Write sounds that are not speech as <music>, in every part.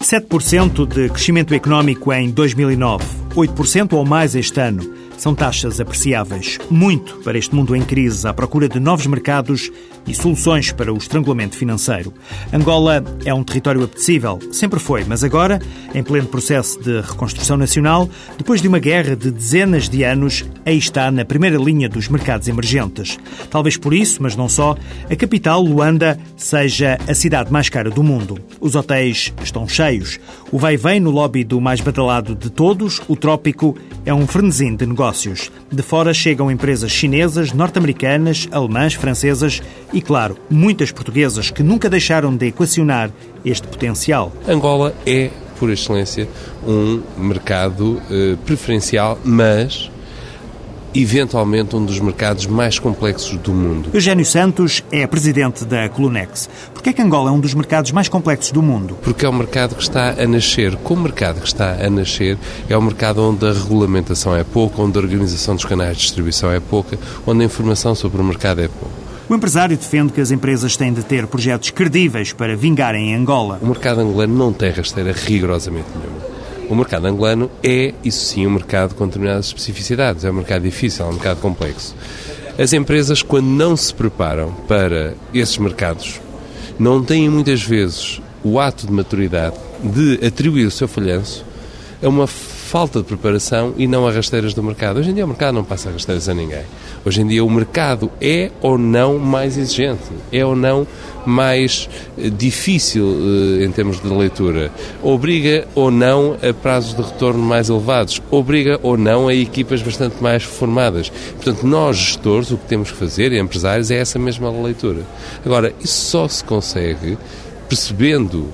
Sete por cento de crescimento económico em 2009, 8% ou mais este ano. São taxas apreciáveis, muito para este mundo em crise, à procura de novos mercados e soluções para o estrangulamento financeiro. Angola é um território apetecível, sempre foi, mas agora, em pleno processo de reconstrução nacional, depois de uma guerra de dezenas de anos, aí está na primeira linha dos mercados emergentes. Talvez por isso, mas não só, a capital, Luanda, seja a cidade mais cara do mundo. Os hotéis estão cheios. O vai-vem no lobby do mais badalado de todos, o Trópico, é um frenesim de negócios negócios. De fora chegam empresas chinesas, norte-americanas, alemãs, francesas e, claro, muitas portuguesas que nunca deixaram de equacionar este potencial. Angola é, por excelência, um mercado eh, preferencial, mas eventualmente um dos mercados mais complexos do mundo. Eugênio Santos é presidente da Colunex. Por que é que Angola é um dos mercados mais complexos do mundo? Porque é um mercado que está a nascer. Como mercado que está a nascer, é um mercado onde a regulamentação é pouca, onde a organização dos canais de distribuição é pouca, onde a informação sobre o mercado é pouca. O empresário defende que as empresas têm de ter projetos credíveis para vingarem em Angola. O mercado angolano não tem rasteira rigorosamente nenhuma. O mercado angolano é, isso sim, um mercado com determinadas especificidades. É um mercado difícil, é um mercado complexo. As empresas, quando não se preparam para esses mercados, não têm muitas vezes o ato de maturidade de atribuir o seu falhanço a uma falta de preparação e não a rasteiras do mercado. Hoje em dia o mercado não passa rasteiras a ninguém. Hoje em dia o mercado é ou não mais exigente, é ou não mais eh, difícil eh, em termos de leitura, obriga ou não a prazos de retorno mais elevados, obriga ou não a equipas bastante mais formadas. Portanto, nós gestores o que temos que fazer, e empresários, é essa mesma leitura. Agora, isso só se consegue percebendo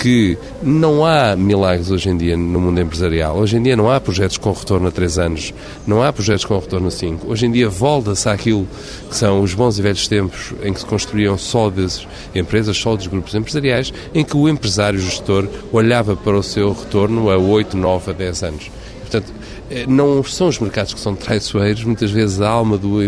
que não há milagres hoje em dia no mundo empresarial. Hoje em dia não há projetos com retorno a 3 anos, não há projetos com retorno a 5. Hoje em dia volta-se àquilo que são os bons e velhos tempos em que se construíam sólidas empresas, sólidos grupos empresariais, em que o empresário gestor olhava para o seu retorno a 8, 9, a 10 anos. Portanto, eh, não são os mercados que são traiçoeiros, muitas vezes a alma do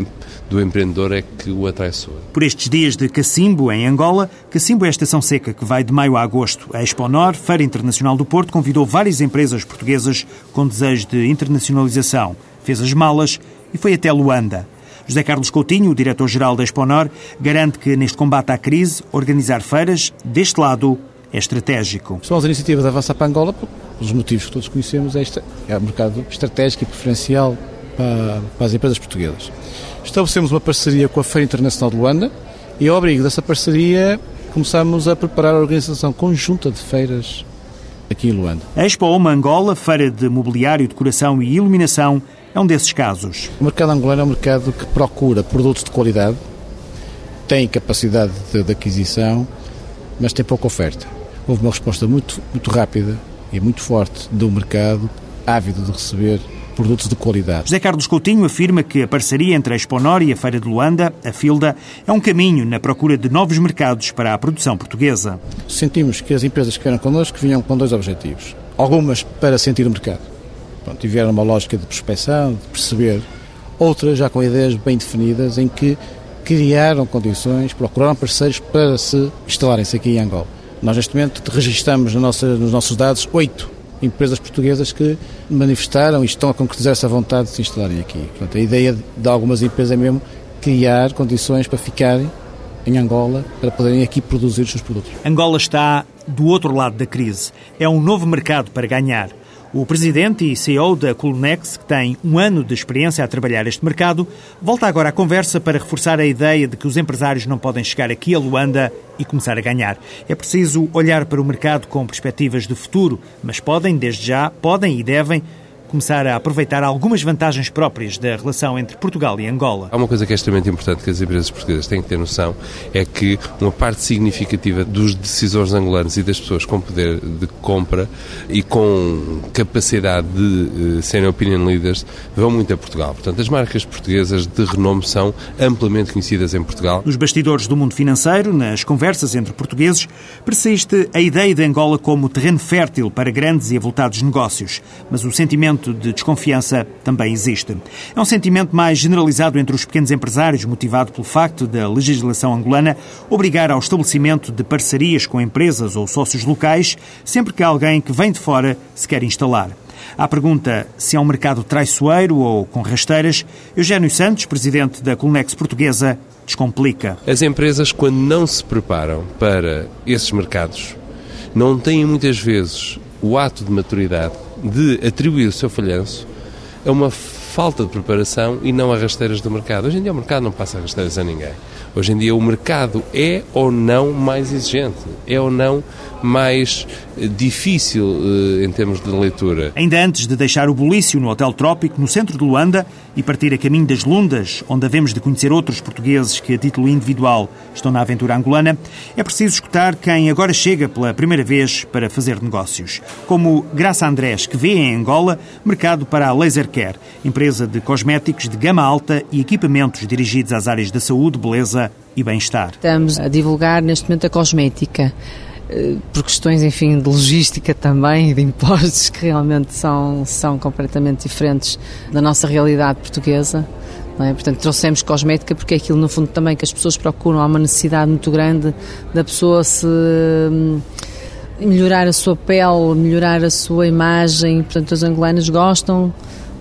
do empreendedor é que o atraiçoa. Por estes dias de Cacimbo, em Angola, Cacimbo é a estação seca que vai de maio a agosto. A Exponor, Feira Internacional do Porto, convidou várias empresas portuguesas com desejo de internacionalização. Fez as malas e foi até Luanda. José Carlos Coutinho, o diretor-geral da Exponor, garante que neste combate à crise, organizar feiras deste lado é estratégico. São as iniciativas de avançar para Angola, pelos motivos que todos conhecemos, é, é um mercado estratégico e preferencial para, para as empresas portuguesas estabelecemos uma parceria com a Feira Internacional de Luanda e, ao abrigo dessa parceria, começamos a preparar a organização conjunta de feiras aqui em Luanda. A Expo Oma Angola, feira de mobiliário, decoração e iluminação, é um desses casos. O mercado angolano é um mercado que procura produtos de qualidade, tem capacidade de, de aquisição, mas tem pouca oferta. Houve uma resposta muito, muito rápida e muito forte do mercado, ávido de receber produtos de qualidade. José Carlos Coutinho afirma que a parceria entre a Exponor e a Feira de Luanda, a FILDA, é um caminho na procura de novos mercados para a produção portuguesa. Sentimos que as empresas que vieram connosco vinham com dois objetivos. Algumas para sentir o mercado. Pronto, tiveram uma lógica de prospecção, de perceber. Outras já com ideias bem definidas em que criaram condições, procuraram parceiros para se instalarem-se aqui em Angola. Nós, neste momento, registramos nos nossos dados oito empresas portuguesas que manifestaram e estão a concretizar essa vontade de se instalarem aqui. Portanto, a ideia de algumas empresas é mesmo criar condições para ficarem em Angola para poderem aqui produzir os seus produtos. Angola está do outro lado da crise. É um novo mercado para ganhar. O presidente e CEO da Colunex, que tem um ano de experiência a trabalhar este mercado, volta agora à conversa para reforçar a ideia de que os empresários não podem chegar aqui a Luanda e começar a ganhar. É preciso olhar para o mercado com perspectivas de futuro, mas podem, desde já, podem e devem começar a aproveitar algumas vantagens próprias da relação entre Portugal e Angola. Há uma coisa que é extremamente importante que as empresas portuguesas têm que ter noção, é que uma parte significativa dos decisores angolanos e das pessoas com poder de compra e com capacidade de uh, serem opinion leaders vão muito a Portugal. Portanto, as marcas portuguesas de renome são amplamente conhecidas em Portugal. Nos bastidores do mundo financeiro, nas conversas entre portugueses, persiste a ideia de Angola como terreno fértil para grandes e avultados negócios. Mas o sentimento sentimento de desconfiança também existe. É um sentimento mais generalizado entre os pequenos empresários, motivado pelo facto da legislação angolana obrigar ao estabelecimento de parcerias com empresas ou sócios locais sempre que alguém que vem de fora se quer instalar. À pergunta se é um mercado traiçoeiro ou com rasteiras, Eugênio Santos, presidente da Colunex portuguesa, descomplica. As empresas, quando não se preparam para esses mercados, não têm muitas vezes o ato de maturidade de atribuir o seu falhanço a uma falta de preparação e não a rasteiras do mercado. Hoje em dia o mercado não passa rasteiras a ninguém. Hoje em dia o mercado é ou não mais exigente, é ou não mais eh, difícil eh, em termos de leitura. Ainda antes de deixar o bulício no Hotel Trópico, no centro de Luanda, e partir a caminho das Lundas, onde havemos de conhecer outros portugueses que, a título individual, estão na aventura angolana, é preciso escutar quem agora chega pela primeira vez para fazer negócios. Como Graça Andrés, que vê em Angola mercado para a Laser Care, empresa de cosméticos de gama alta e equipamentos dirigidos às áreas da saúde, beleza e bem-estar. Estamos a divulgar neste momento a cosmética eh, por questões, enfim, de logística também e de impostos que realmente são, são completamente diferentes da nossa realidade portuguesa. É? Portanto, trouxemos cosmética porque é aquilo, no fundo, também que as pessoas procuram. Há uma necessidade muito grande da pessoa se hum, melhorar a sua pele, melhorar a sua imagem. Portanto, os angolanos gostam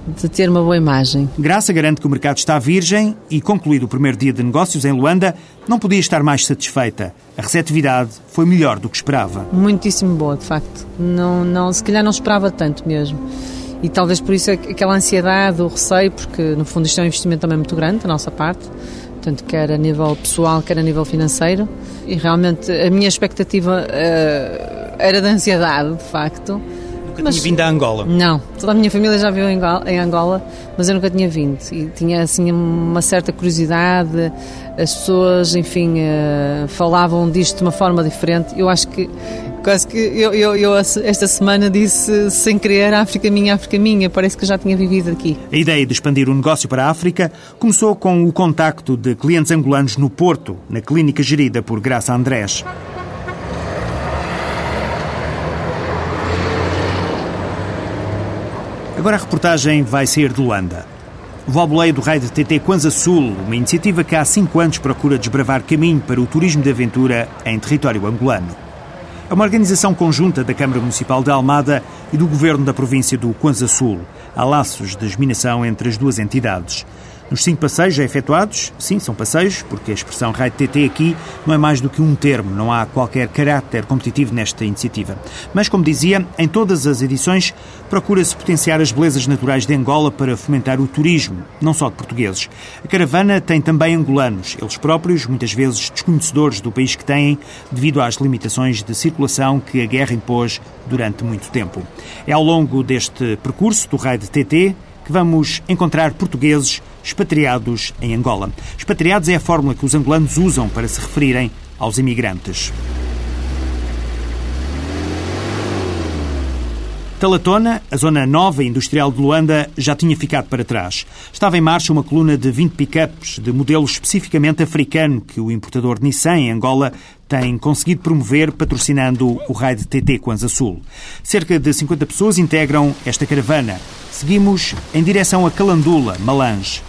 de ter uma boa imagem. Graça garante que o mercado está virgem e, concluído o primeiro dia de negócios em Luanda, não podia estar mais satisfeita. A receptividade foi melhor do que esperava. Muitíssimo boa, de facto. Não, não, se calhar não esperava tanto mesmo. E talvez por isso aquela ansiedade, o receio, porque no fundo isto é um investimento também muito grande da nossa parte, tanto quer a nível pessoal, quer a nível financeiro. E realmente a minha expectativa uh, era de ansiedade, de facto Nunca mas, tinha vindo a Angola? Não, toda a minha família já viu em Angola, mas eu nunca tinha vindo. E tinha assim uma certa curiosidade, as pessoas, enfim, uh, falavam disto de uma forma diferente. Eu acho que quase que eu, eu, eu, esta semana disse sem querer África minha, África minha, parece que já tinha vivido aqui. A ideia de expandir o negócio para a África começou com o contacto de clientes angolanos no Porto, na clínica gerida por Graça Andrés. Agora a reportagem vai sair de Luanda. O Valboleio do Raio de TT Kwanza Sul, uma iniciativa que há cinco anos procura desbravar caminho para o turismo de aventura em território angolano. É uma organização conjunta da Câmara Municipal de Almada e do Governo da província do Kwanza Sul. Há laços de geminação entre as duas entidades. Nos cinco passeios já efetuados, sim, são passeios, porque a expressão raio TT aqui não é mais do que um termo, não há qualquer caráter competitivo nesta iniciativa. Mas, como dizia, em todas as edições procura-se potenciar as belezas naturais de Angola para fomentar o turismo, não só de portugueses. A caravana tem também angolanos, eles próprios, muitas vezes desconhecedores do país que têm, devido às limitações de circulação que a guerra impôs durante muito tempo. É ao longo deste percurso do raio de TT que vamos encontrar portugueses expatriados em Angola. Expatriados é a fórmula que os angolanos usam para se referirem aos imigrantes. Talatona, a zona nova industrial de Luanda, já tinha ficado para trás. Estava em marcha uma coluna de 20 pickups de modelo especificamente africano que o importador Nissan em Angola tem conseguido promover patrocinando o raio de TT Kwanza Sul. Cerca de 50 pessoas integram esta caravana. Seguimos em direção a Calandula, Malange.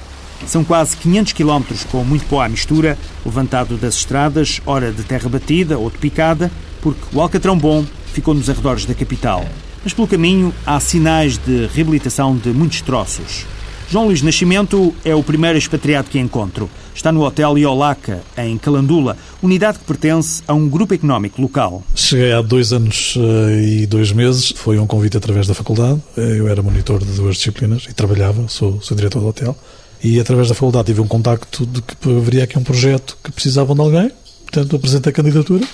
São quase 500 quilómetros com muito pó à mistura, levantado das estradas, ora de terra batida ou de picada, porque o Alcatrão Bom ficou nos arredores da capital. Mas pelo caminho há sinais de reabilitação de muitos troços. João Luís Nascimento é o primeiro expatriado que encontro. Está no Hotel Iolaca, em Calandula, unidade que pertence a um grupo económico local. Cheguei há dois anos eh, e dois meses. Foi um convite através da faculdade. Eh, eu era monitor de duas disciplinas e trabalhava, sou, sou diretor do hotel. E através da faculdade tive um contacto de que haveria aqui um projeto que precisavam de alguém. Portanto, apresentei a candidatura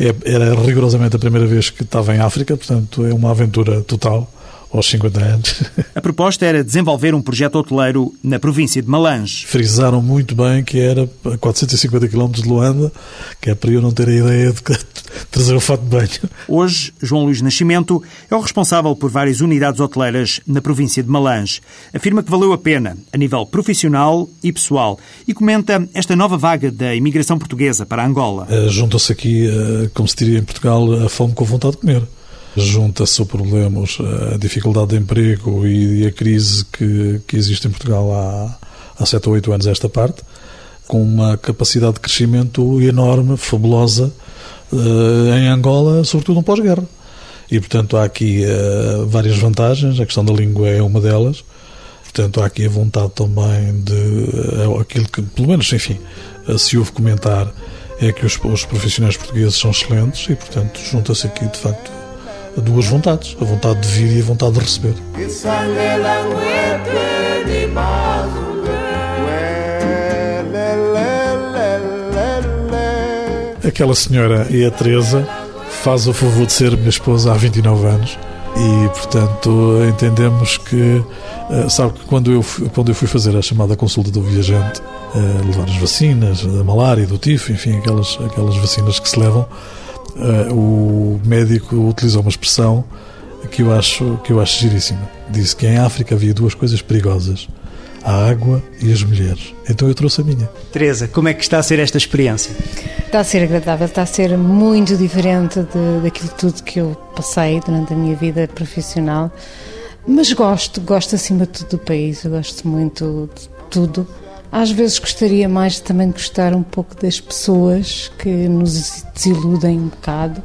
é, era rigorosamente a primeira vez que estava em África, portanto é uma aventura total aos 50 anos. <laughs> A proposta era desenvolver um projeto hoteleiro na província de Malange. Frisaram muito bem que era a 450 km de Luanda, que é para eu não ter a ideia de trazer o fato de banho. Hoje, João Luís Nascimento é o responsável por várias unidades hoteleiras na província de Malange. Afirma que valeu a pena, a nível profissional e pessoal, e comenta esta nova vaga da imigração portuguesa para Angola. Uh, Junta-se aqui, uh, como se diria em Portugal, a fome com vontade de comer junta-se o problema, a dificuldade de emprego e a crise que, que existe em Portugal há, há 7 ou 8 anos esta parte, com uma capacidade de crescimento enorme, fabulosa, eh, em Angola, sobretudo no pós-guerra. E, portanto, há aqui uh, várias vantagens, a questão da língua é uma delas, portanto, há aqui a vontade também de uh, aquilo que, pelo menos, enfim, se houve comentar, é que os, os profissionais portugueses são excelentes e, portanto, junta-se aqui, de facto, duas vontades, a vontade de vir e a vontade de receber. Aquela senhora é a Teresa, faz o favor de ser minha esposa há 29 anos e, portanto, entendemos que, eh, sabe que quando eu, quando eu fui fazer a chamada consulta do viajante, eh, levar as vacinas da malária, do tifo, enfim, aquelas, aquelas vacinas que se levam, o médico utilizou uma expressão que eu acho que eu acho giríssima. Disse que em África havia duas coisas perigosas: a água e as mulheres. Então eu trouxe a minha. Teresa, como é que está a ser esta experiência? Está a ser agradável, está a ser muito diferente de, daquilo tudo que eu passei durante a minha vida profissional. Mas gosto, gosto acima de tudo do país, eu gosto muito de tudo. Às vezes gostaria mais também de gostar um pouco das pessoas que nos desiludem um bocado,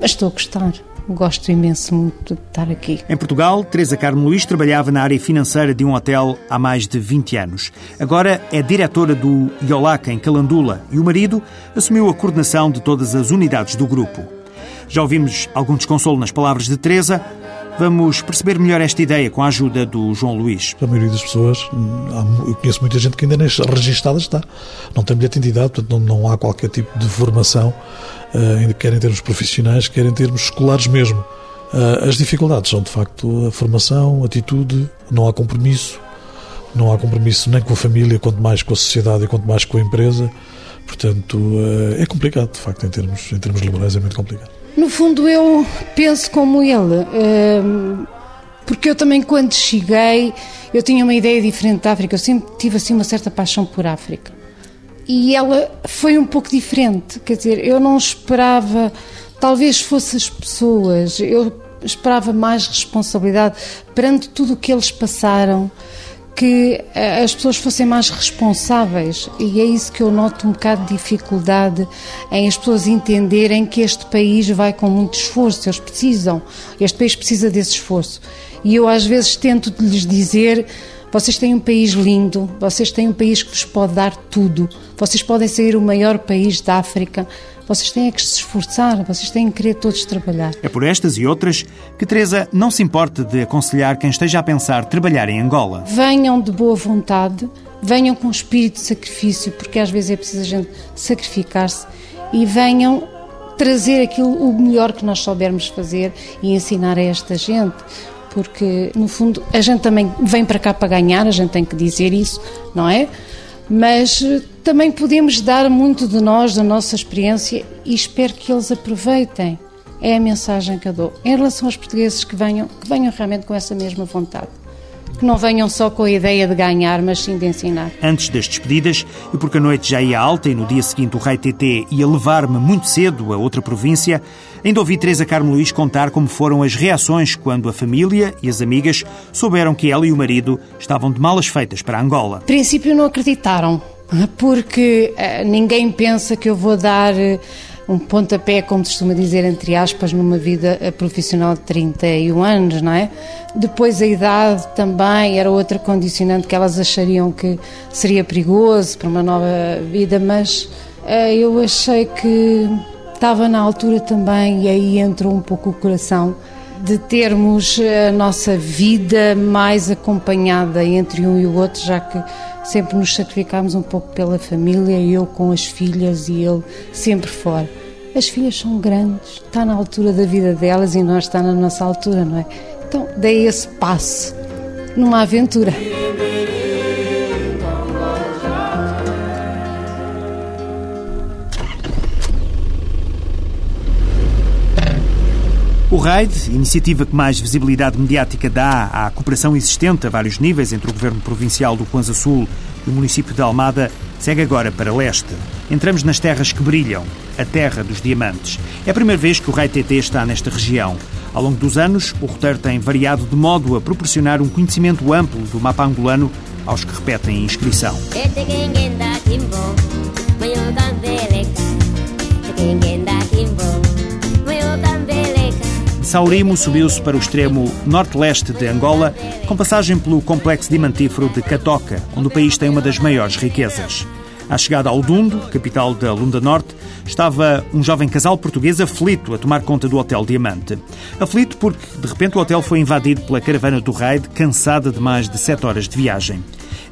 mas estou a gostar. Gosto imenso muito de estar aqui. Em Portugal, Teresa Carmo Luís trabalhava na área financeira de um hotel há mais de 20 anos. Agora é diretora do Iolac em Calandula e o marido assumiu a coordenação de todas as unidades do grupo. Já ouvimos algum desconsolo nas palavras de Teresa. Vamos perceber melhor esta ideia com a ajuda do João Luís. A maioria das pessoas, eu conheço muita gente que ainda nem registada está. Não tem bilhete de identidade, portanto não, há qualquer tipo de formação, uh, quer em termos profissionais, quer em termos escolares mesmo. Uh, as dificuldades são, de facto, a formação, a atitude, não há compromisso, não há compromisso nem com a família, quanto mais com a sociedade e quanto mais com a empresa. Portanto, uh, é complicado, de facto, em termos, em termos laborais é muito complicado. No fundo, eu penso como ele, ehm, porque eu também, quando cheguei, eu tinha uma ideia diferente da África. Eu sempre tive assim uma certa paixão por África. E ela foi um pouco diferente. Quer dizer, eu não esperava, talvez fosse as pessoas, eu esperava mais responsabilidade perante tudo o que eles passaram que eh, as pessoas fossem mais responsáveis. E é isso que eu noto um bocado de dificuldade em as pessoas entenderem que este país vai com muito esforço, eles precisam, este país precisa desse esforço. E eu às vezes tento lhes dizer vocês têm um país lindo, vocês têm um país que vos pode dar tudo, vocês podem ser o maior país da África, vocês têm que se esforçar, vocês têm que querer todos trabalhar. É por estas e outras que Teresa não se importa de aconselhar quem esteja a pensar trabalhar em Angola. Venham de boa vontade, venham com espírito de sacrifício, porque às vezes é preciso a gente sacrificar-se, e venham trazer aquilo o melhor que nós soubermos fazer e ensinar a esta gente porque no fundo a gente também vem para cá para ganhar, a gente tem que dizer isso, não é? Mas eh, também podemos dar muito de nós, da nossa experiência e espero que eles aproveitem. É a mensagem que eu dou. Em relação aos portugueses que venham, que venham realmente com essa mesma vontade. Que não venham só com a ideia de ganhar, mas sim de ensinar. Antes das despedidas, e porque a noite já ia alta e no dia seguinte o Rei TT ia levar-me muito cedo a outra província, ainda ouvi Teresa Carmo Luís contar como foram as reações quando a família e as amigas souberam que ela e o marido estavam de malas feitas para Angola. A princípio não acreditaram porque uh, ninguém pensa que eu vou dar uh, um pontapé, como costuma dizer, entre aspas, numa vida uh, profissional de 31 anos, não é? Depois a idade também era outra condicionante que elas achariam que seria perigoso para uma nova vida, mas eu achei que estava na altura também, e aí entrou um pouco o coração de termos a nossa vida mais acompanhada entre um e o outro, já que sempre nos sacrificámos um pouco pela família, eu com as filhas e ele sempre fora. As filhas são grandes, está na altura da vida delas e nós está na nossa altura, não é? Então, dei esse passo numa aventura. RAID, iniciativa que mais visibilidade mediática dá à cooperação existente a vários níveis entre o Governo Provincial do Kwanza Sul e o município de Almada, segue agora para leste. Entramos nas terras que brilham. a terra dos diamantes. É a primeira vez que o Raio TT está nesta região. Ao longo dos anos, o roteiro tem variado de modo a proporcionar um conhecimento amplo do mapa angolano aos que repetem a inscrição. Saurimo subiu-se para o extremo norte-leste de Angola, com passagem pelo complexo diamantífero de Catoca, onde o país tem uma das maiores riquezas. À chegada ao Dundo, capital da Lunda Norte, estava um jovem casal português aflito a tomar conta do Hotel Diamante. Aflito porque, de repente, o hotel foi invadido pela caravana do raid, cansada de mais de sete horas de viagem.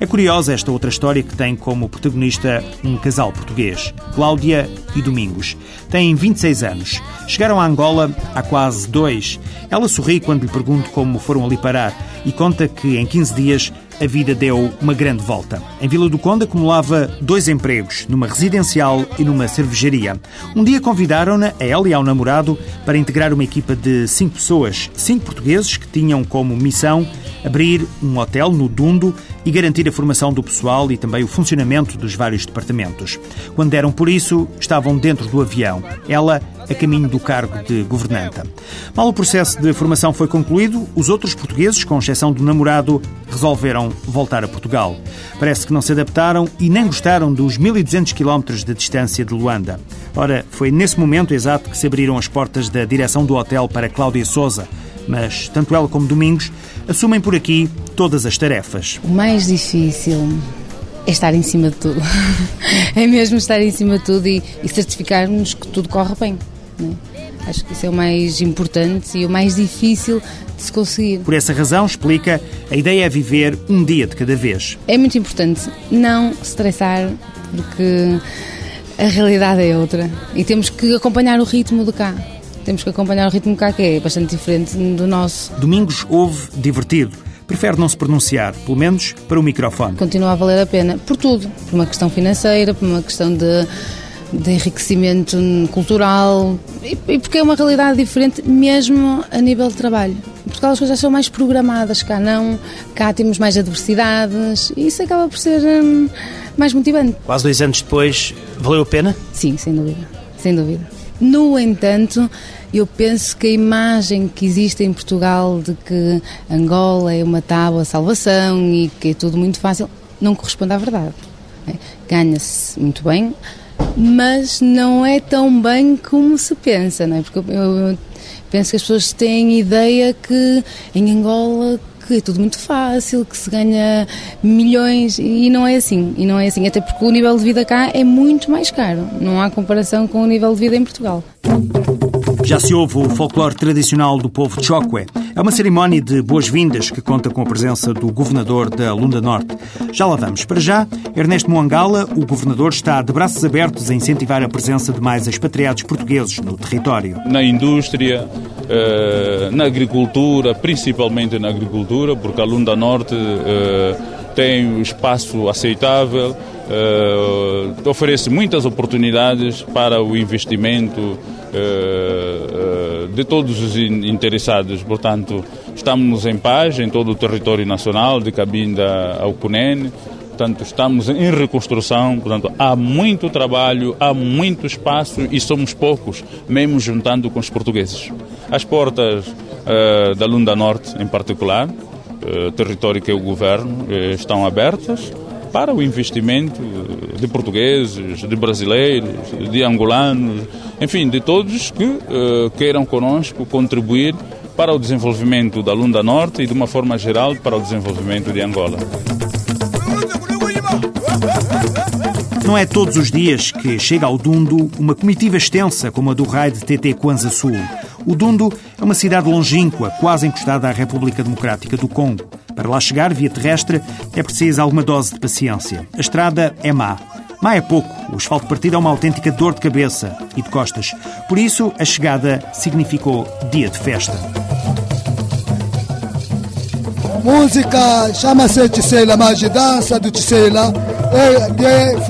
É curiosa esta outra história que tem como protagonista um casal português, Cláudia e Domingos. Têm 26 anos. Chegaram a Angola há quase dois. Ela sorri quando lhe pergunto como foram ali parar e conta que em 15 dias a vida deu uma grande volta. Em Vila do Conde acumulava dois empregos, numa residencial e numa cervejaria. Um dia convidaram-na, a ela e ao namorado, para integrar uma equipa de cinco pessoas, cinco portugueses que tinham como missão abrir um hotel no Dundo e garantir a formação do pessoal e também o funcionamento dos vários departamentos. Quando deram por isso, estavam dentro do avião. Ela a caminho do cargo de governanta. Mal o processo de formação foi concluído, os outros portugueses, com exceção do namorado, resolveram voltar a Portugal. Parece que não se adaptaram e nem gostaram dos 1200 quilómetros de distância de Luanda. Ora, foi nesse momento exato que se abriram as portas da direção do hotel para Cláudia Souza, mas tanto ela como Domingos assumem por aqui todas as tarefas. O mais difícil é estar em cima de tudo. <laughs> é mesmo estar em cima de tudo e, e certificarmos que tudo corre bem. Né? Acho que isso é o mais importante e o mais difícil de se conseguir. Por essa razão, explica, a ideia é viver um dia de cada vez. É muito importante não estressar, porque a realidade é outra e temos que acompanhar o ritmo de cá. Temos que acompanhar o ritmo cá, que é bastante diferente do nosso. Domingos houve divertido. Prefere não se pronunciar, pelo menos para o microfone. Continua a valer a pena, por tudo. Por uma questão financeira, por uma questão de de enriquecimento cultural e, e, porque é uma realidade diferente mesmo a nível de trabalho. Portugal as coisas são mais programadas, cá não, cá temos mais adversidades e isso acaba por ser hum, mais motivante. Quase dois anos depois, valeu a pena? Sim, sem dúvida, sem dúvida. No entanto, eu penso que a imagem que existe em Portugal de que Angola é uma tábua salvação e que é tudo muito fácil, não corresponde à verdade. É, ganha-se muito bem, mas não é tão bem como se pensa, não é? Porque eu, penso que as pessoas têm ideia que em Angola que é tudo muito fácil, que se ganha milhões e não é assim, e não é assim, até porque o nível de vida cá é muito mais caro, não há comparação com o nível de vida em Portugal. Já se ouve o folclore tradicional do povo Chokwe. É uma cerimónia de boas-vindas que conta com a presença do governador da Lunda Norte. Já lá vamos. Para já, Ernesto Moangala, o governador, está de braços abertos a incentivar a presença de mais expatriados portugueses no território. Na indústria, eh, na agricultura, principalmente na agricultura, porque a Lunda Norte eh, tem um espaço aceitável, uh, oferece muitas oportunidades para o investimento uh, uh, de todos os interessados. Portanto, estamos em paz em todo o território nacional, de Cabinda ao Cunene. Portanto, estamos em reconstrução, portanto, há muito trabalho, há muito espaço e somos poucos, mesmo juntando com os portugueses. As portas da Lunda Norte, em particular, território que o governo, estão abertas para o investimento de portugueses, de brasileiros, de angolanos, enfim, de todos que uh, queiram conosco contribuir para o desenvolvimento da Lunda Norte e, de uma forma geral, para o desenvolvimento de Angola. Não é todos os dias que chega ao Dundo uma comitiva extensa como a do raio de TT Kwanza Sul. O Dundo é uma cidade longínqua, quase encostada à República Democrática do Congo. Para lá chegar, via terrestre, é preciso alguma dose de paciência. A estrada é má. Má é pouco. O asfalto partido é uma autêntica dor de cabeça e de costas. Por isso, a chegada significou dia de festa. Música chama-se Tisseila, mas de dança do Tisseila é de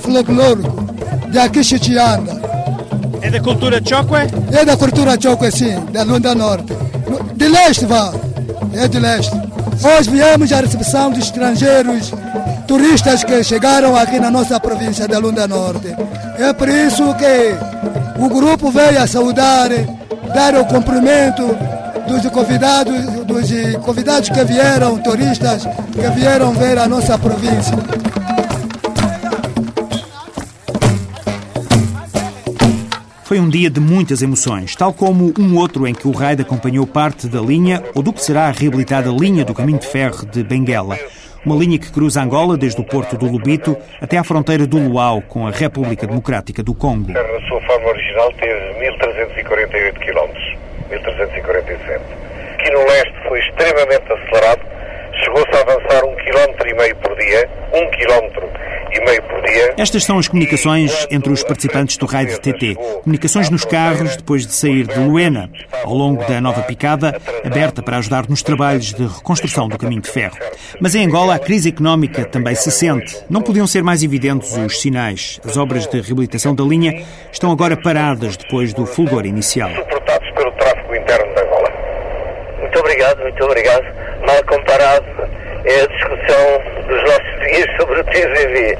folclórico, de aqui Chichianda. É da cultura Chokwe? É da cultura Chokwe, sim, da Lunda Norte. De leste, vá. É de leste. Hoje viemos à recepção de estrangeiros turistas que chegaram aqui na nossa província da Lunda Norte. É por isso que o grupo veio a saudar, dar o cumprimento dos convidados, dos convidados que vieram, turistas que vieram ver a nossa província. Foi um dia de muitas emoções, tal como um outro em que o raid acompanhou parte da linha ou do que será a reabilitada linha do caminho de ferro de Benguela. Uma linha que cruza Angola desde o porto do Lubito até à fronteira do Luau com a República Democrática do Congo. Na sua forma original teve 1348 km, 1347. Aqui no leste foi extremamente acelerado, chegou-se a avançar um quilómetro e meio por dia, um quilómetro e meio por dia. Estas são as comunicações entre os participantes do raio de TT. Comunicações nos carros depois de sair de Luena, ao longo da nova picada, aberta para ajudar nos trabalhos de reconstrução do caminho de ferro. Mas em Angola a crise económica também se sente. Não podiam ser mais evidentes os sinais. As obras de reabilitação da linha estão agora paradas depois do fulgor inicial. Suportados pelo tráfego interno de Angola. Muito obrigado, muito obrigado. Mal comparado é a discussão dos nossos dias sobre o TVV.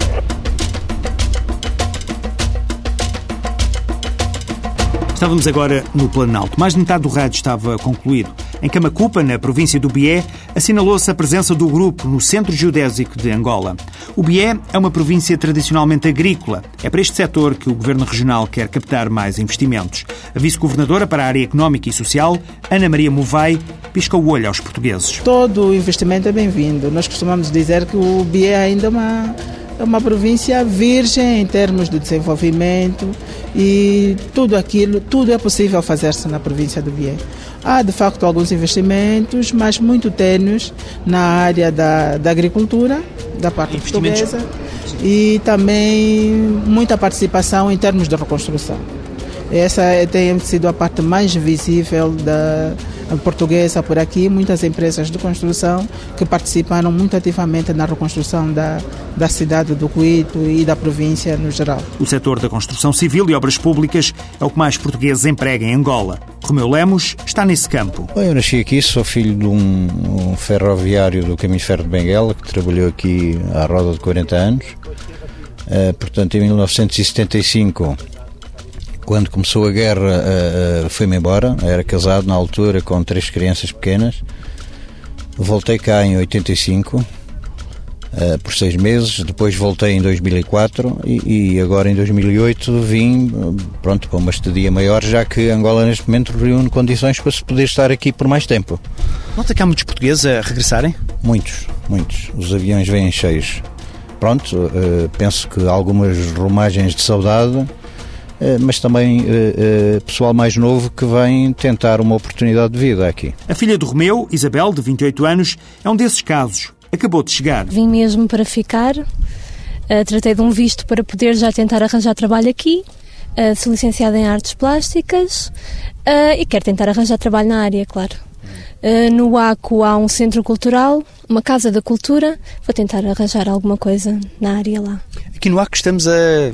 Estávamos agora no Planalto. Mais de metade do rádio estava concluído. Em Camacupa, na província do Bié, assinalou-se a presença do grupo no centro geodésico de Angola. O Bié é uma província tradicionalmente agrícola. É para este setor que o governo regional quer captar mais investimentos. A vice-governadora para a área económica e social, Ana Maria Movai, pisca o olho aos portugueses. Todo o investimento é bem-vindo. Nós costumamos dizer que o Bié é ainda uma é uma província virgem em termos de desenvolvimento e tudo aquilo, tudo é possível fazer-se na província do Bié. Há de facto alguns investimentos, mas muito tênues na área da, da agricultura, da parte portuguesa, e também muita participação em termos de reconstrução. Essa tem sido a parte mais visível da portuguesa por aqui, muitas empresas de construção que participaram muito ativamente na reconstrução da, da cidade do Cuito e da província no geral. O setor da construção civil e obras públicas é o que mais portugueses empregam em Angola. Romeu Lemos está nesse campo. Eu nasci aqui, sou filho de um, um ferroviário do Caminho de Ferro de Benguela, que trabalhou aqui à roda de 40 anos. Uh, portanto, em 1975 quando começou a guerra, uh, fui-me embora. Era casado na altura com três crianças pequenas. Voltei cá em 85, uh, por seis meses. Depois voltei em 2004 e, e, agora em 2008 vim, pronto, para uma estadia maior, já que Angola neste momento reúne condições para se poder estar aqui por mais tempo. Nota que há muitos portugueses a regressarem? Muitos, muitos. Os aviões vêm cheios. Pronto, penso que algumas rumagens de saudade eh, mas também eh, eh, pessoal mais novo que vem tentar uma oportunidade de vida aqui. A filha do Romeu, Isabel, de 28 anos, é um desses casos. Acabou de chegar. Vim mesmo para ficar. tratei de um visto para poder já tentar arranjar trabalho aqui. sou licenciada em artes plásticas e quero tentar arranjar trabalho na área, claro. no ACO há um centro cultural, uma casa da cultura. Vou tentar arranjar alguma coisa na área lá. Aqui no ACO estamos a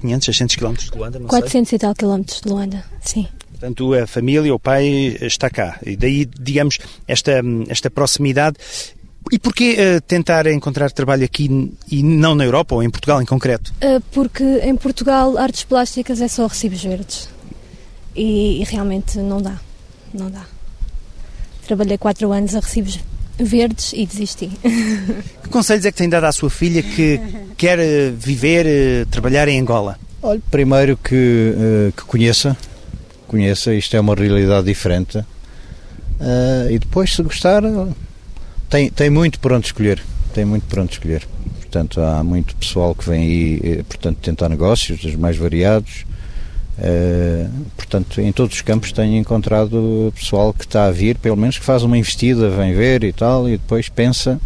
500, 600 km de Luanda, não 400 sei. e tal quilómetros de Luanda, sim. Portanto, a família, o pai está cá. E daí, digamos, esta, esta proximidade. E porquê uh, tentar encontrar trabalho aqui e não na Europa ou em Portugal em concreto? Uh, porque em Portugal artes plásticas é só recibos verdes. E, e realmente não dá. Não dá. Trabalhei quatro anos a recibos verdes e desisti. <laughs> Que conselhos é que tem dado à sua filha que quer eh, viver, trabalhar em Angola? Olha, primeiro que, que conheça, conheça, isto é uma realidade diferente. e depois, se gostar, tem, tem muito por onde escolher. Tem muito por onde escolher. Portanto, há muito pessoal que vem aí, portanto, tentar negócios, dos mais variados. Uh, portanto, em todos os campos tenho encontrado pessoal que está a vir, pelo menos que faz uma investida, vem ver e tal, e depois pensa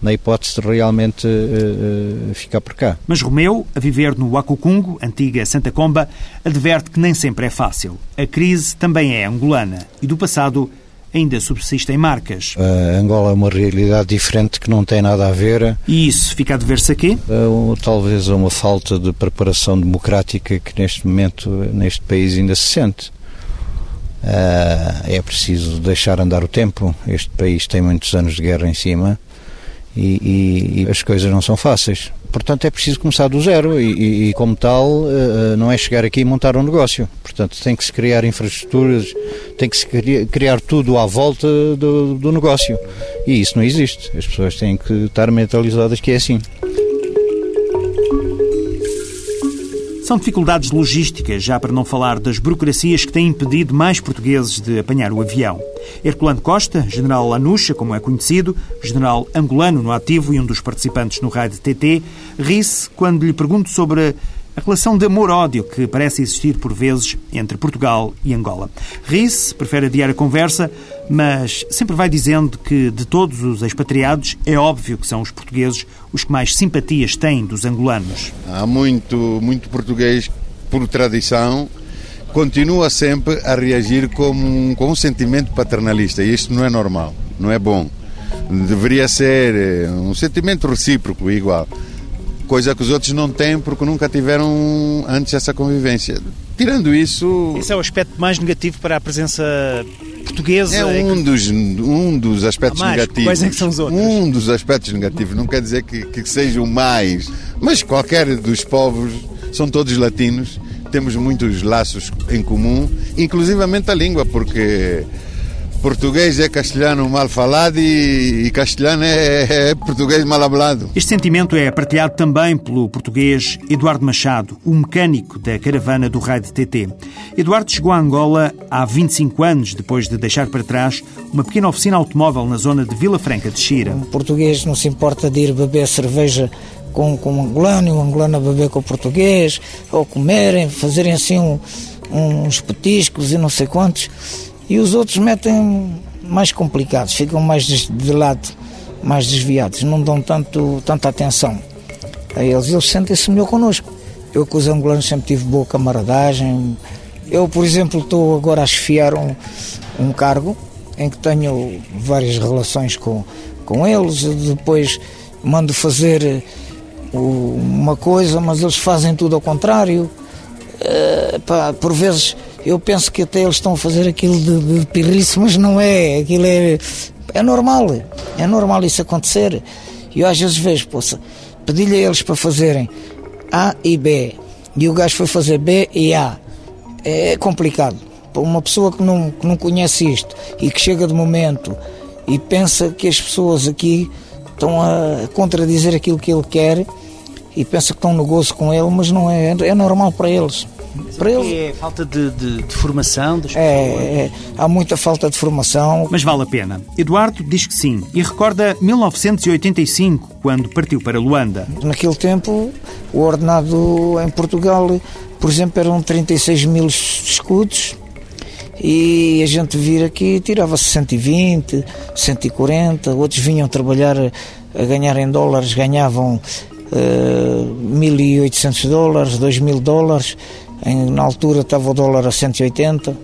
na hipótese de realmente uh, uh, ficar por cá. Mas Romeu, a viver no Acocungo, antiga Santa Comba, adverte que nem sempre é fácil. A crise também é angolana e do passado ainda subsistem marcas. Uh, Angola é uma realidade diferente que não tem nada a ver. E isso fica a dever-se aqui? Uh, talvez a uma falta de preparação democrática que neste momento, neste país, ainda se sente. Uh, é preciso deixar andar o tempo. Este país tem muitos anos de guerra em cima e, e, as coisas não são fáceis. Portanto, é preciso começar do zero e, e, como tal, uh, não é chegar aqui e montar um negócio. Portanto, tem que se criar infraestruturas, tem que se criar, criar tudo à volta do, do negócio. E isso não existe. As pessoas têm que estar mentalizadas que é assim. São dificuldades logísticas, já para não falar das burocracias que têm impedido mais portugueses de apanhar o avião. Herculano Costa, general Lanucha, como é conhecido, general angolano no ativo e um dos participantes no raio de TT, ri-se quando lhe pergunto sobre a relação de amor-ódio que parece existir por vezes entre Portugal e Angola. Ri-se, prefere adiar a conversa, mas sempre vai dizendo que de todos os expatriados é óbvio que são os portugueses os que mais simpatias têm dos angolanos. Há muito, muito português, por tradição, continua sempre a reagir com um, com um sentimento paternalista e isto não é normal, não é bom. Deveria ser eh, um sentimento recíproco, igual coisa que os outros não têm porque nunca tiveram antes essa convivência. Tirando isso. Esse é o aspecto mais negativo para a presença portuguesa. É um, dos, um dos aspectos mais, negativos. Quais é que são os outros? Um dos aspectos negativos. Não quer dizer que, que seja o mais. Mas qualquer dos povos, são todos latinos, temos muitos laços em comum, inclusivamente a língua, porque Português é castelhano mal falado e, e castelhano é, é, português mal hablado. Este sentimento é partilhado também pelo português Eduardo Machado, o mecânico da caravana do raio de TT. Eduardo chegou a Angola há 25 anos, depois de deixar para trás uma pequena oficina automóvel na zona de Vila Franca de Xira. O português não se importa de ir beber cerveja com, com o angolano e o angolano a beber com o português, ou comerem, fazerem assim um, uns petiscos e não sei quantos e os outros metem mais complicados, ficam mais de lado, mais desviados, não dão tanto, tanta atenção a eles. Eles sentem-se melhor connosco. Eu com os angolanos sempre tive boa camaradagem. Eu, por exemplo, estou agora a esfiar um, um cargo em que tenho várias relações com, com eles. Depois mando fazer uma coisa, mas eles fazem tudo ao contrário. Uh, pá, por vezes eu penso que até eles estão a fazer aquilo de, de pirrice, mas não é. Aquilo é, é normal. É normal isso acontecer. E eu às vezes vejo, poça, pedi-lhe a eles para fazerem A e B. E o gajo foi fazer B e A. É complicado. Para uma pessoa que não, que não conhece isto e que chega de momento e pensa que as pessoas aqui estão a contradizer aquilo que ele quer e pensa que estão no gozo com ele, mas não é. É normal para eles. Para eles... É falta de, de, de formação das é, é, há muita falta de formação. Mas vale a pena. Eduardo diz que sim e recorda 1985, quando partiu para Luanda. Naquele tempo, o ordenado em Portugal, por exemplo, eram 36 mil escudos e a gente vir aqui tirava-se 120, 140, outros vinham trabalhar a ganhar em dólares, ganhavam uh, 1.800 dólares, 2.000 dólares em, na altura estava o dólar a 180,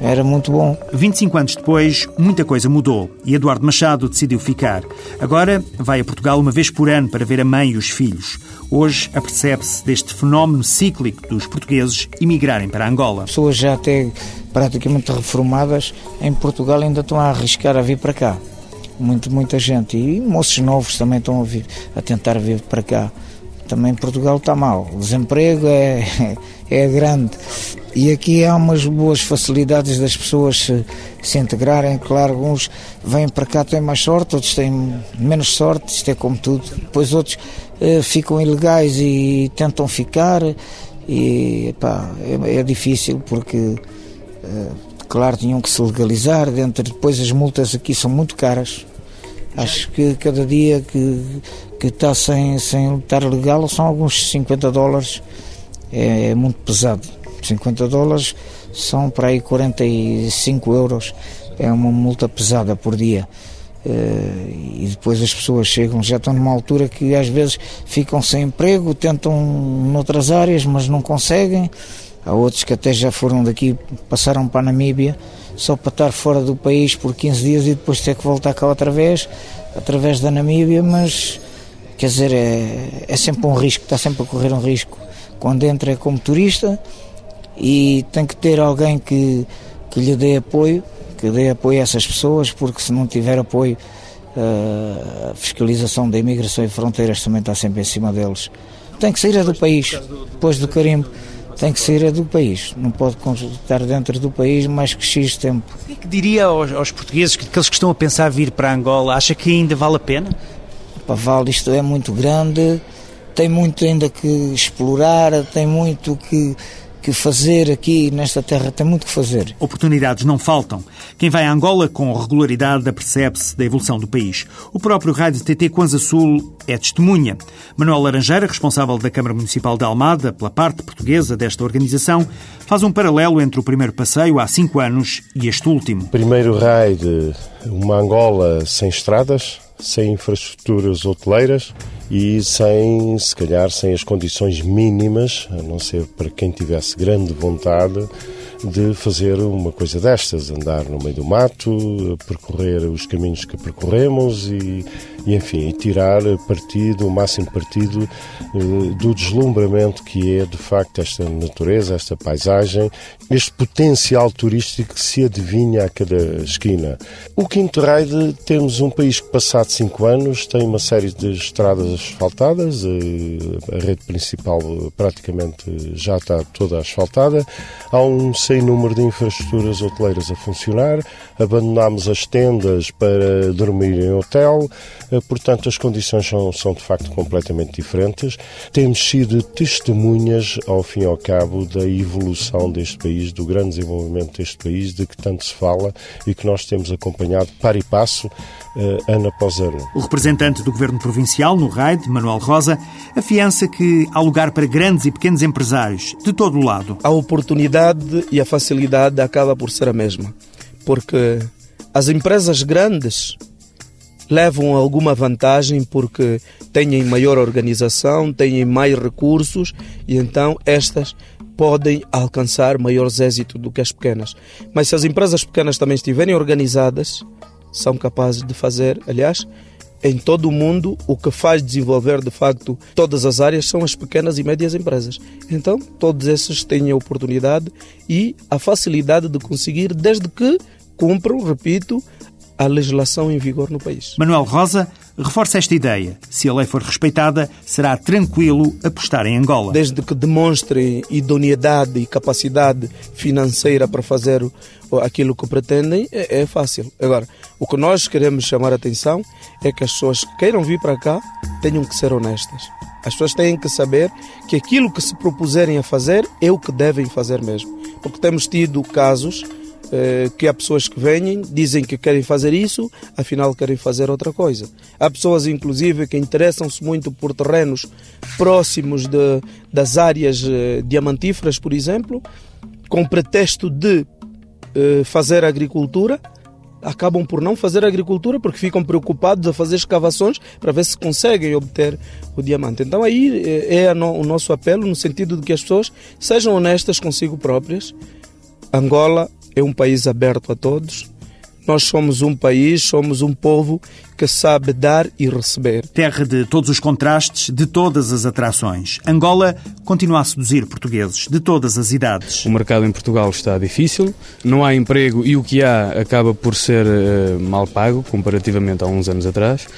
era muito bom. 25 anos depois, muita coisa mudou e Eduardo Machado decidiu ficar. Agora vai a Portugal uma vez por ano para ver a mãe e os filhos. Hoje apercebe-se deste fenómeno cíclico dos portugueses emigrarem para Angola. Pessoas já até praticamente reformadas em Portugal ainda estão a arriscar a vir para cá. Muito, muita gente. E moços novos também estão a, vir, a tentar vir para cá também Portugal está mal. O desemprego é, <laughs> é grande. E aqui há umas boas facilidades das pessoas se, se integrarem. Claro, alguns vêm para cá têm mais sorte, outros têm menos sorte, isto é como tudo. Depois outros eh, ficam ilegais e tentam ficar. E pá, é, é difícil porque, eh, claro, tinham que se legalizar. Dentro, depois as multas aqui são muito caras Acho que cada dia que, que está sem, sem estar legal são alguns 50 dólares, é, é muito pesado. 50 dólares são para aí 45 euros, é uma multa pesada por dia. Uh, e depois as pessoas chegam, já estão numa altura que às vezes ficam sem emprego, tentam noutras áreas, mas não conseguem. Há outros que até já foram daqui, passaram para a Namíbia só para estar fora do país por 15 dias e depois ter que voltar cá outra vez, através da Namíbia, mas quer dizer, é, é sempre um risco, está sempre a correr um risco. Quando entra é como turista e tem que ter alguém que, que lhe dê apoio, que dê apoio a essas pessoas, porque se não tiver apoio a fiscalização da imigração e fronteiras também está sempre em cima deles. Tem que sair do país, depois do carimbo, tem que sair do país. Não pode estar dentro do país mais que X tempo. O que, é que diria aos, aos portugueses, que aqueles que estão a pensar vir para Angola, acha que ainda vale a pena? Para vale, isto é muito grande, tem muito ainda que explorar, tem muito que que fazer aqui nesta terra, tem muito que fazer. Oportunidades não faltam. Quem vai a Angola com regularidade apercebe-se da evolução do país. O próprio raio de TT Kwanza Sul é testemunha. Manuel Laranjeira, responsável da Câmara Municipal de Almada, pela parte portuguesa desta organização, faz um paralelo entre o primeiro passeio há cinco anos e este último. Primeiro raio de uma Angola sem estradas, sem infraestruturas hoteleiras e sem, se calhar, sem as condições mínimas, a não ser para quem tivesse grande vontade de fazer uma coisa destas, andar no meio do mato, percorrer os caminhos que percorremos e, e enfim, tirar partido, o máximo partido eh, do deslumbramento que é de facto esta natureza, esta paisagem, este potencial turístico que se adivinha a cada esquina. O Quinto Raid temos um país que passado cinco anos tem uma série de estradas asfaltadas, eh, a rede principal praticamente já está toda asfaltada, há um sem número de infraestruturas hoteleiras a funcionar, abandonámos as tendas para dormir em hotel, eh, portanto as condições são, são de facto completamente diferentes. Temos sido testemunhas, ao fim e ao cabo, da evolução deste país, do grande desenvolvimento deste país, de que tanto se fala e que nós temos acompanhado par e passo, eh, ano após ano. O representante do Governo Provincial no RAID, Manuel Rosa, afiança que há lugar para grandes e pequenos empresários, de todo o lado. A oportunidade e a facilidade acaba por ser a mesma, porque as empresas grandes levam alguma vantagem porque têm maior organização, têm mais recursos e então estas podem alcançar maiores êxitos do que as pequenas. Mas se as empresas pequenas também estiverem organizadas, são capazes de fazer, aliás, em todo o mundo, o que faz desenvolver de facto todas as áreas são as pequenas e médias empresas. Então, todos esses têm a oportunidade e a facilidade de conseguir, desde que cumpram, repito, a legislação em vigor no país. Manuel Rosa reforça esta ideia. Se a lei for respeitada, será tranquilo apostar em Angola. Desde que demonstrem idoneidade e capacidade financeira para fazer aquilo que pretendem, é, é fácil. Agora, o que nós queremos chamar a atenção é que as pessoas que queiram vir para cá tenham que ser honestas. As pessoas têm que saber que aquilo que se propuserem a fazer é o que devem fazer mesmo. Porque temos tido casos que há pessoas que vêm, dizem que querem fazer isso, afinal querem fazer outra coisa. Há pessoas, inclusive, que interessam-se muito por terrenos próximos de, das áreas eh, diamantíferas, por exemplo, com pretexto de eh, fazer agricultura, acabam por não fazer agricultura porque ficam preocupados a fazer escavações para ver se conseguem obter o diamante. Então aí é o nosso apelo no sentido de que as pessoas sejam honestas consigo próprias. Angola é um país aberto a todos. Nós somos um país, somos um povo que sabe dar e receber. Terra de todos os contrastes, de todas as atrações. Angola continua a seduzir portugueses de todas as idades. O mercado em Portugal está difícil, não há emprego e o que há acaba por ser uh, mal pago comparativamente a uns anos atrás.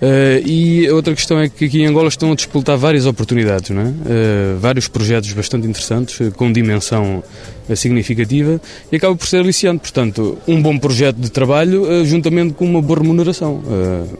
Uh, e a outra questão é que aqui em Angola estão a disputar várias oportunidades, não é? Uh, vários projetos bastante interessantes, uh, com dimensão significativa, e acaba por ser aliciante. Portanto, um bom projeto de trabalho juntamente com uma boa remuneração.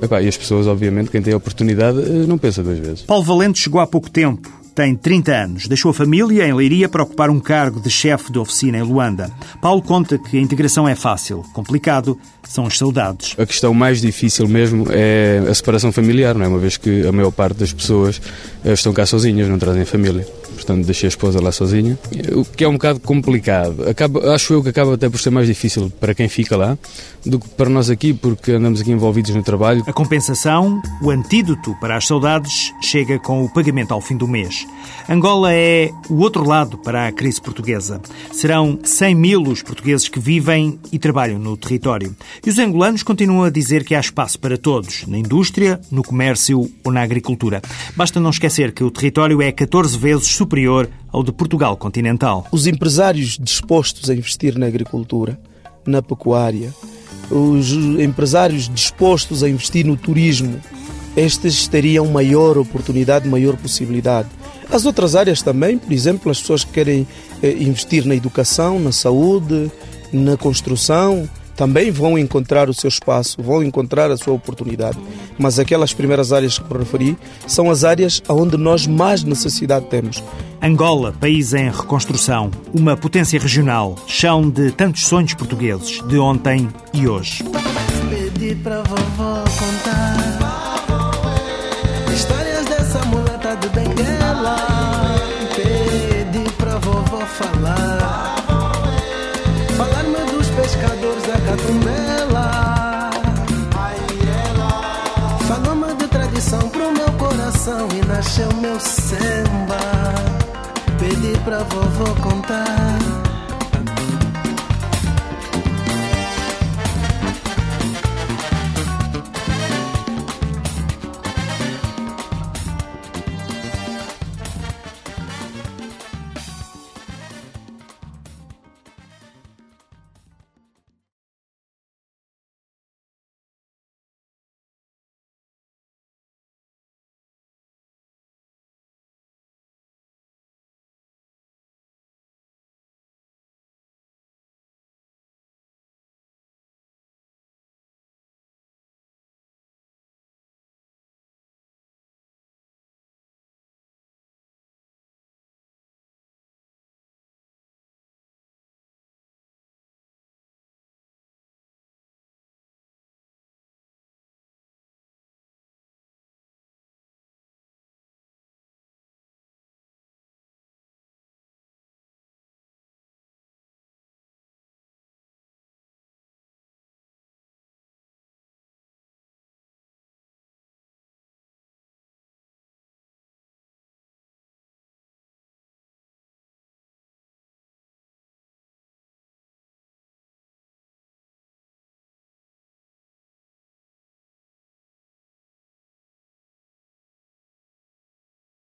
Epá, e as pessoas, obviamente, quem tem a oportunidade, não pensa duas vezes. Paulo Valente chegou há pouco tempo tem 30 anos. Deixou a família em Leiria para ocupar um cargo de chefe de oficina em Luanda. Paulo conta que a integração é fácil. Complicado são as saudades. A questão mais difícil mesmo é a separação familiar, não é? Uma vez que a maior parte das pessoas eh, estão cá sozinhas, não trazem família portanto deixei a esposa lá sozinha, o que é um bocado complicado. Acaba, acho eu que acaba até por ser mais difícil para quem fica lá do que para nós aqui, porque andamos aqui envolvidos no trabalho. A compensação, o antídoto para as saudades, chega com o pagamento ao fim do mês. Angola é o outro lado para a crise portuguesa. Serão 100 mil os portugueses que vivem e trabalham no território. E os angolanos continuam a dizer que há espaço para todos, na indústria, no comércio ou na agricultura. Basta não esquecer que o território é 14 vezes superior ao de Portugal continental. Os empresários dispostos a investir na agricultura, na pecuária, os empresários dispostos a investir no turismo, estes teriam maior oportunidade, maior possibilidade. As outras áreas também, por exemplo, as pessoas que querem eh, investir na educação, na saúde, na construção, também vão encontrar o seu espaço, vão encontrar a sua oportunidade. Mas aquelas primeiras áreas que referi são as áreas onde nós mais necessidade temos. Angola, país em reconstrução, uma potência regional, chão de tantos sonhos portugueses, de ontem e hoje. Pedi pra vovó contar coração e nasceu meu samba. Pedi pra vovó contar